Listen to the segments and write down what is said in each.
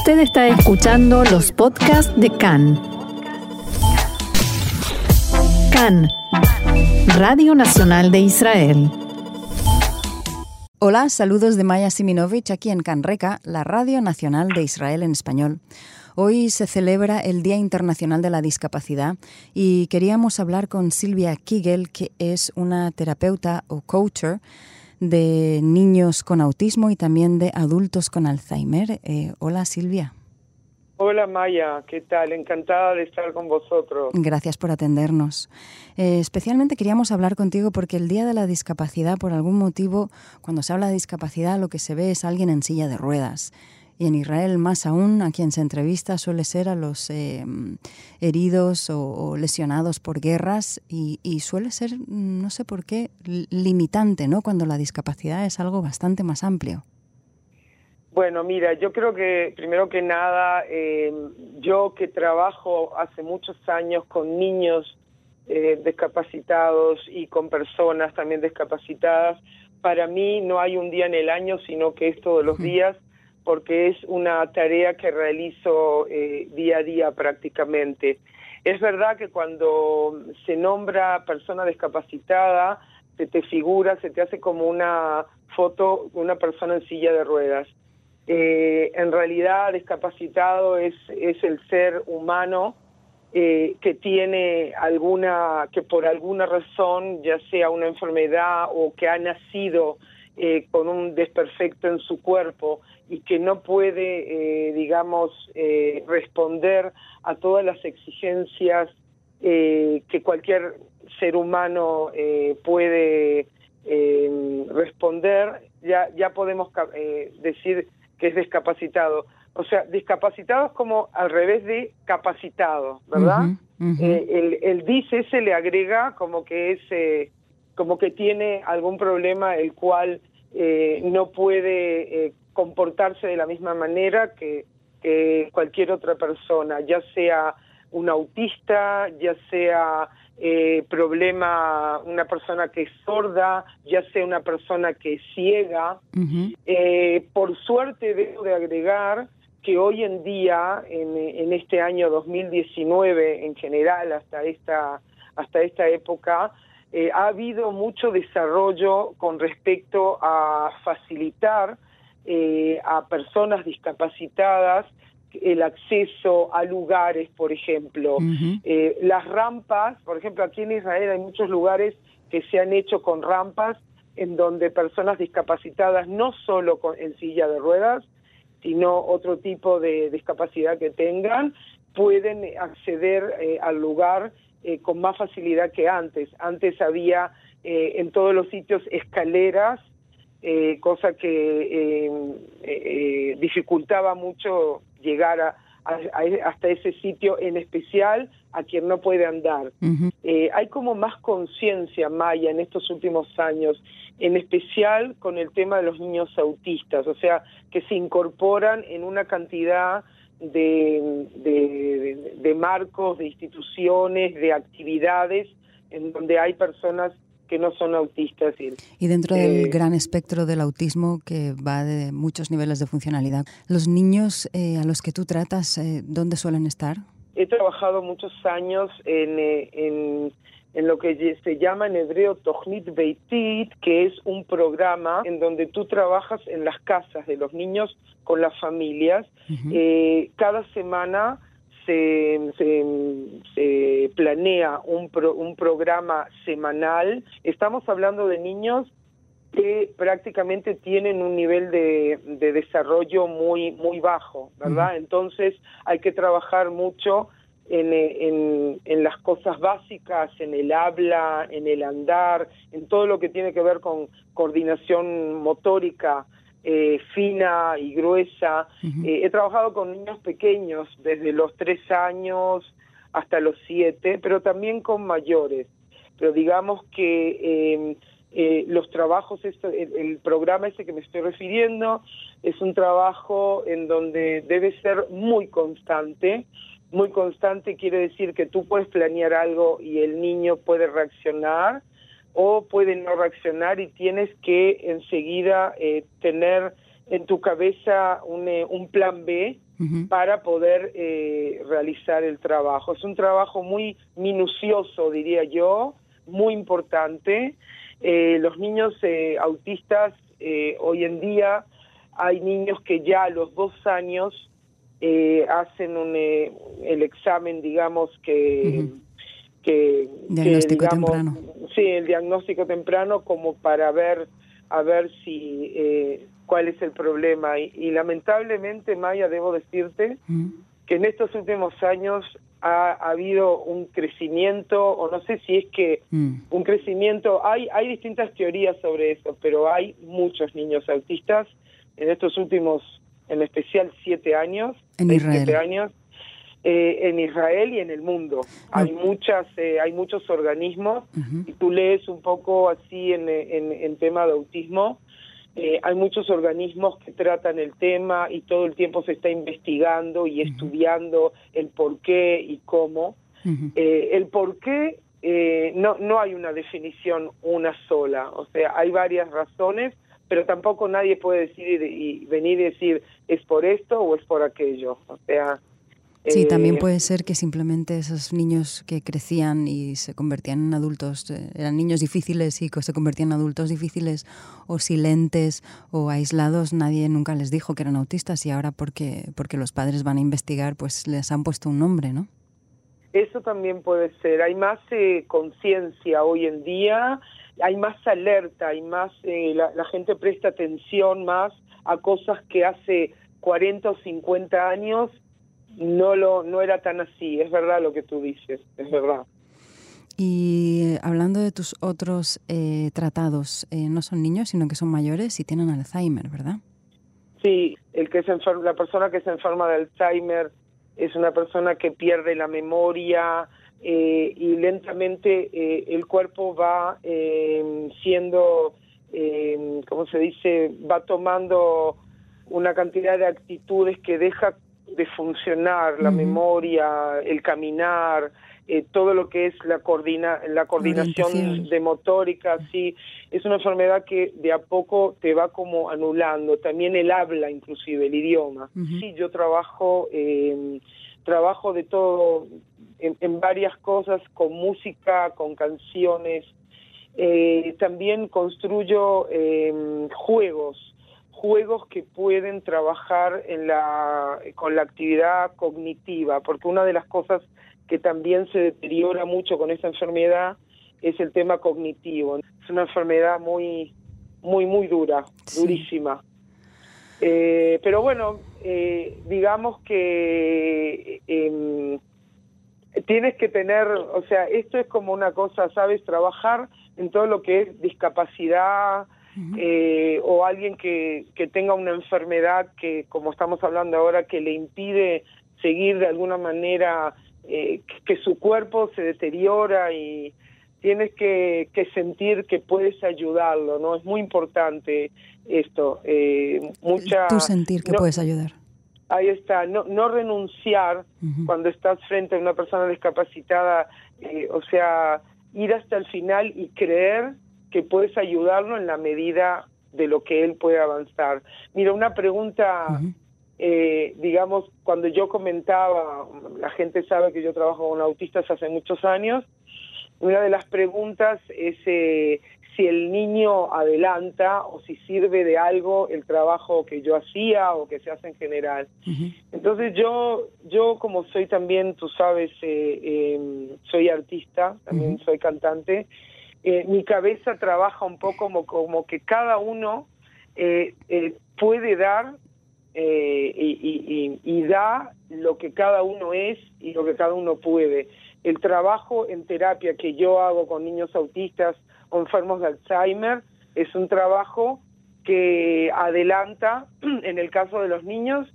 Usted está escuchando los podcasts de CAN. CAN, Radio Nacional de Israel. Hola, saludos de Maya Siminovich aquí en CanReca, la Radio Nacional de Israel en español. Hoy se celebra el Día Internacional de la Discapacidad y queríamos hablar con Silvia Kigel, que es una terapeuta o coacher de niños con autismo y también de adultos con Alzheimer. Eh, hola Silvia. Hola Maya, ¿qué tal? Encantada de estar con vosotros. Gracias por atendernos. Eh, especialmente queríamos hablar contigo porque el Día de la Discapacidad, por algún motivo, cuando se habla de discapacidad, lo que se ve es alguien en silla de ruedas. Y en Israel, más aún, a quien se entrevista suele ser a los eh, heridos o, lesionados por guerras y, suele ser, no sé por qué, limitante, ¿no? Cuando la discapacidad es algo bastante más amplio. Bueno, mira, yo creo que primero que nada, eh, yo que trabajo hace muchos años con niños eh, discapacitados y con personas también discapacitadas, para mí no hay un día en el año, sino que es todos los días porque es una tarea que realizo eh, día a día prácticamente. Es verdad que cuando se nombra persona discapacitada, se te figura, se te hace como una foto una persona en silla de ruedas. Eh, en realidad, discapacitado es, es el ser humano eh, que tiene alguna, que por alguna razón, ya sea una enfermedad o que ha nacido eh, con un desperfecto en su cuerpo y que no puede, eh, digamos, eh, responder a todas las exigencias que cualquier ser humano puede responder, ya, ya podemos decir que es discapacitado. O sea, discapacitado es como al revés de capacitado, ¿verdad? el, el dice se le agrega como que es como que tiene algún problema el cual eh, no puede eh, comportarse de la misma manera que, cualquier otra persona, ya sea un autista, ya sea eh, problema una persona que es sorda, ya sea una persona que es ciega. por suerte debo de agregar que hoy en día, en, en, este año 2019 en general, hasta esta, hasta esta época, eh, ha habido mucho desarrollo con respecto a facilitar eh, a personas discapacitadas el acceso a lugares, por ejemplo. Eh, las rampas, por ejemplo, aquí en Israel hay muchos lugares que se han hecho con rampas en donde personas discapacitadas, no solo con, en silla de ruedas, sino otro tipo de discapacidad que tengan, pueden acceder al lugar eh, con más facilidad que antes. Antes había eh, en todos los sitios escaleras, eh, cosa que dificultaba mucho llegar a, hasta ese sitio en especial a quien no puede andar. hay como más conciencia maya en estos últimos años, en especial con el tema de los niños autistas, o sea, que se incorporan en una cantidad de, de, marcos, de instituciones, de actividades en donde hay personas que no son autistas. Y, dentro del eh, gran espectro del autismo que va de muchos niveles de funcionalidad, ¿los niños eh, a los que tú tratas, eh, dónde suelen estar? He trabajado muchos años en, en en lo que se llama en hebreo Tohnit Beitit, que es un programa en donde tú trabajas en las casas de los niños con las familias. eh, cada semana se, se, planea un, un programa semanal. Estamos hablando de niños que prácticamente tienen un nivel de, de desarrollo muy muy bajo, ¿verdad? Entonces hay que trabajar mucho en, en, las cosas básicas, en el habla, en el andar, en todo lo que tiene que ver con coordinación motórica eh, fina y gruesa. Eh, he trabajado con niños pequeños, desde los tres años hasta los siete, pero también con mayores. Pero digamos que em, eh, los trabajos, el, el, programa ese que me estoy refiriendo, es un trabajo en donde debe ser muy constante, muy constante quiere decir que tú puedes planear algo y el niño puede reaccionar o puede no reaccionar y tienes que enseguida eh, tener en tu cabeza un, eh, un plan B para poder eh, realizar el trabajo. Es un trabajo muy minucioso, diría yo, muy importante. Eh, los niños eh, autistas hoy en día hay niños que ya a los dos años hacen un, el examen, digamos, que... que diagnóstico temprano. Sí, el diagnóstico temprano como para ver a ver si eh, cuál es el problema. Y, lamentablemente, Maya, debo decirte que en estos últimos años ha, habido un crecimiento, o no sé si es que mm. un crecimiento, hay, hay distintas teorías sobre eso, pero hay muchos niños autistas en estos últimos, en especial siete años, en Israel. Siete años, eh, en Israel y en el mundo. Hay muchas, eh, hay muchos organismos y tú lees un poco así en, en, tema de autismo. Eh, hay muchos organismos que tratan el tema y todo el tiempo se está investigando y estudiando el por qué y cómo. el por qué no, no hay una definición una sola, o sea, hay varias razones, pero tampoco nadie puede decir y venir y decir es por esto o es por aquello. O sea, Sí, también eh, puede ser que simplemente esos niños que crecían y se convertían en adultos, eh, eran niños difíciles y se convertían en adultos difíciles o silentes o aislados, nadie nunca les dijo que eran autistas y ahora porque, porque los padres van a investigar, pues les han puesto un nombre, ¿no? Eso también puede ser. Hay más eh, conciencia hoy en día, hay más alerta, hay más, la, la gente presta atención más a cosas que hace 40 o 50 años no lo no era tan así, es verdad lo que tú dices, es verdad. Y eh, hablando de tus otros eh, tratados, eh, no son niños, sino que son mayores y tienen Alzheimer, ¿verdad? Sí, el que se la persona que se enferma de Alzheimer es una persona que pierde la memoria y lentamente el cuerpo va siendo, ¿cómo se dice? Va tomando una cantidad de actitudes que deja de funcionar, la memoria, el caminar, eh, todo lo que es la, coordina, la coordinación de motórica, sí, es una enfermedad que de a poco te va como anulando, también el habla inclusive, el idioma. Sí, yo trabajo, eh, trabajo de todo, en, varias cosas, con música, con canciones, eh, también construyo juegos, juegos que pueden trabajar en la, con la actividad cognitiva, porque una de las cosas que también se deteriora mucho con esta enfermedad es el tema cognitivo. Es una enfermedad muy, muy, muy dura, durísima. Eh, pero bueno, eh, digamos que em, tienes que tener, o sea, esto es como una cosa, ¿sabes? Trabajar en todo lo que es discapacidad, eh, o alguien que, que tenga una enfermedad que, como estamos hablando ahora, que le impide seguir de alguna manera, eh, que su cuerpo se deteriora y tienes que, que, sentir que puedes ayudarlo, ¿no? Es muy importante esto. Eh, mucha, Tú sentir que puedes ayudar. Ahí está, no, no renunciar cuando estás frente a una persona discapacitada, eh, o sea, ir hasta el final y creer que puedes ayudarlo en la medida de lo que él puede avanzar. Mira, una pregunta, eh, digamos, cuando yo comentaba, la gente sabe que yo trabajo con autistas hace muchos años, una de las preguntas es eh, si el niño adelanta o si sirve de algo el trabajo que yo hacía o que se hace en general. Entonces yo, yo como soy también, tú sabes, eh, em, soy artista, también soy cantante, eh, mi cabeza trabaja un poco como, como que cada uno eh, eh, puede dar y, y, da lo que cada uno es y lo que cada uno puede. El trabajo en terapia que yo hago con niños autistas o enfermos de Alzheimer es un trabajo que adelanta, en el caso de los niños,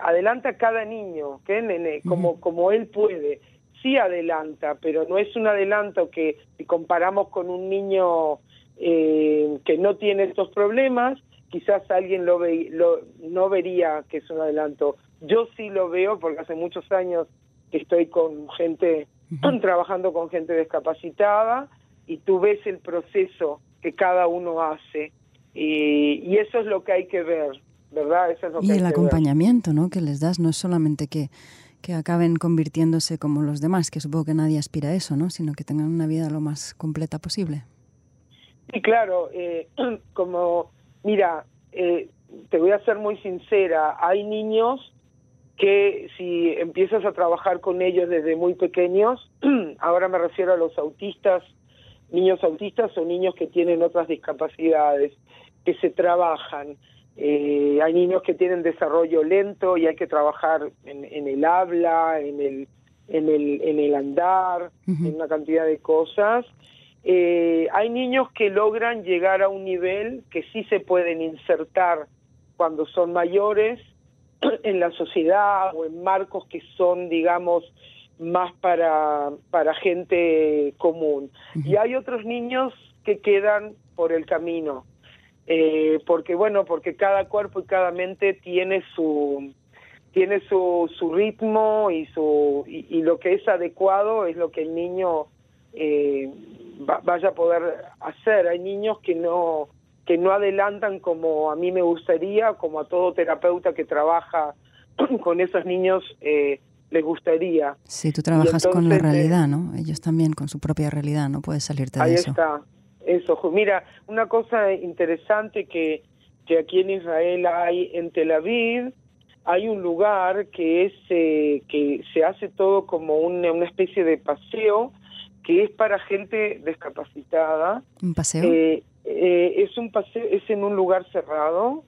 adelanta cada niño, ¿qué? como, como él puede sí adelanta, pero no es un adelanto que si comparamos con un niño eh, que no tiene estos problemas, quizás alguien lo, ve, lo no vería que es un adelanto. Yo sí lo veo porque hace muchos años que estoy con gente, trabajando con gente discapacitada y tú ves el proceso que cada uno hace y, y eso es lo que hay que ver. ¿verdad? Eso es lo y el acompañamiento ¿no? que les das no es solamente que, que acaben convirtiéndose como los demás, que supongo que nadie aspira a eso, ¿no? sino que tengan una vida lo más completa posible. Sí, claro, eh, como, mira, eh, te voy a ser muy sincera, hay niños que si empiezas a trabajar con ellos desde muy pequeños, ahora me refiero a los autistas, niños autistas o niños que tienen otras discapacidades, que se trabajan. Eh, hay niños que tienen desarrollo lento y hay que trabajar en, el habla, en el, en el, en el andar, en una cantidad de cosas. Eh, hay niños que logran llegar a un nivel que sí se pueden insertar cuando son mayores en la sociedad o en marcos que son, digamos, más para, para gente común. Y hay otros niños que quedan por el camino, eh, porque bueno, porque cada cuerpo y cada mente tiene su tiene su, su ritmo y su y, lo que es adecuado es lo que el niño eh, vaya a poder hacer. Hay niños que no que no adelantan como a mí me gustaría, como a todo terapeuta que trabaja con esos niños eh, les gustaría. Sí, tú trabajas con la realidad, ¿no? Ellos también con su propia realidad, no puedes salirte de eso. Ahí está, eso. Mira, una cosa interesante que, que aquí en Israel hay, en Tel Aviv, hay un lugar que es eh, que se hace todo como una, una especie de paseo que es para gente discapacitada. ¿Un paseo? Eh, eh, es un paseo, es en un lugar cerrado.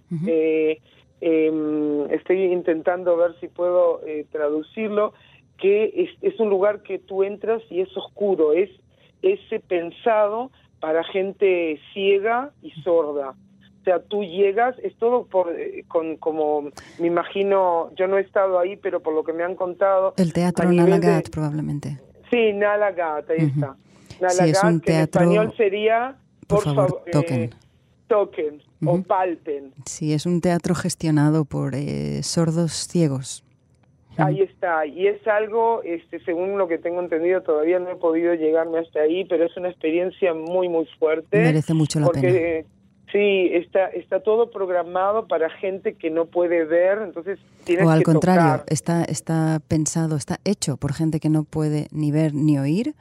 Eh, estoy intentando ver si puedo eh, traducirlo, que es, es, un lugar que tú entras y es oscuro, es ese pensado para gente ciega y sorda. O sea, tú llegas, es todo por, eh, con, como, me imagino, yo no he estado ahí, pero por lo que me han contado... El teatro Nalagat, probablemente. Sí, Nalagat, ahí está. Nalagat, sí, es un que en español sería por, favor, toquen. Eh, toquen o palpen. Sí, es un teatro gestionado por eh, sordos ciegos. Ahí está, y es algo, este, según lo que tengo entendido, todavía no he podido llegarme hasta ahí, pero es una experiencia muy, muy fuerte. Merece mucho la porque, pena. Sí, está, está todo programado para gente que no puede ver, entonces tienes O al que contrario, tocar. está, está pensado, está hecho por gente que no puede ni ver ni oír.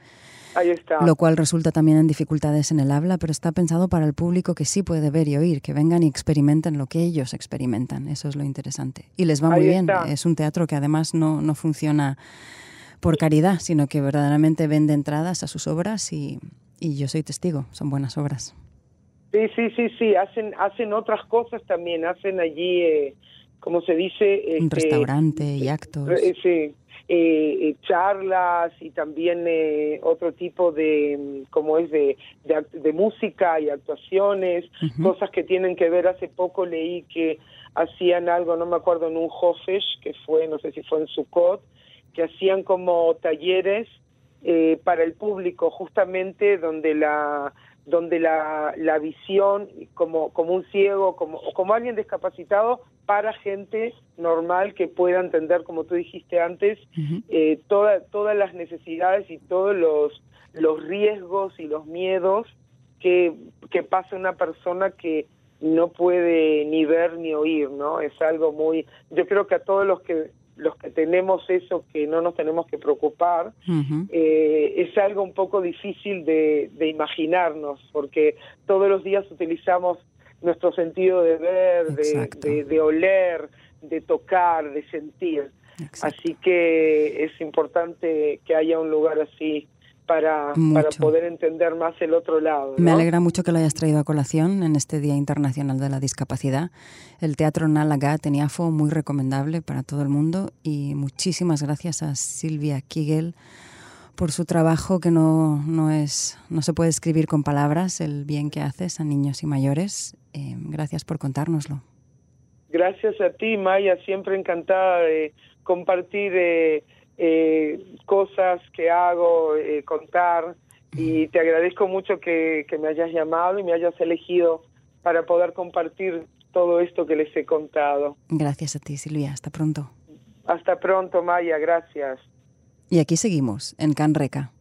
Ahí está. Lo cual resulta también en dificultades en el habla, pero está pensado para el público que sí puede ver y oír, que vengan y experimenten lo que ellos experimentan. Eso es lo interesante. Y les va muy bien. está. Es un teatro que además no, no funciona por caridad, sino que verdaderamente vende entradas a sus obras y, y yo soy testigo, son buenas obras. Sí, sí, sí, sí, hacen, hacen otras cosas también, hacen allí, eh, como se dice... Un este, restaurante y actos. eh, sí, eh, eh, charlas y también eh, otro tipo de, mm, como es, de, de, de música y actuaciones, cosas que tienen que ver, hace poco leí que hacían algo, no me acuerdo, en un Hofesh, que fue, no sé si fue en Sukkot, que hacían como talleres eh, para el público, justamente donde la donde la, la visión como, como un ciego como, o como alguien discapacitado para gente normal que pueda entender, como tú dijiste antes, eh, toda, todas las necesidades y todos los, los riesgos y los miedos que, que pasa una persona que no puede ni ver ni oír, ¿no? Es algo muy... Yo creo que a todos los que los que tenemos eso que no nos tenemos que preocupar, eh, es algo un poco difícil de, de imaginarnos, porque todos los días utilizamos nuestro sentido de ver, de, Exacto. de, de oler, de tocar, de sentir. Exacto. Así que es importante que haya un lugar así para, para poder entender más el otro lado. Me ¿no? alegra mucho que lo hayas traído a colación en este Día Internacional de la Discapacidad. El Teatro Nalagat en Iafo, muy recomendable para todo el mundo. Y muchísimas gracias a Silvia Kigel por su trabajo que no, no, es, no se puede escribir con palabras, el bien que haces a niños y mayores. Eh, gracias por contárnoslo. Gracias a ti, Maya, siempre encantada de compartir eh, eh, cosas que hago, eh, contar, y te agradezco mucho que, que me hayas llamado y me hayas elegido para poder compartir todo esto que les he contado. Gracias a ti, Silvia. Hasta pronto. Hasta pronto, Maya, gracias. Y aquí seguimos, en Canreca.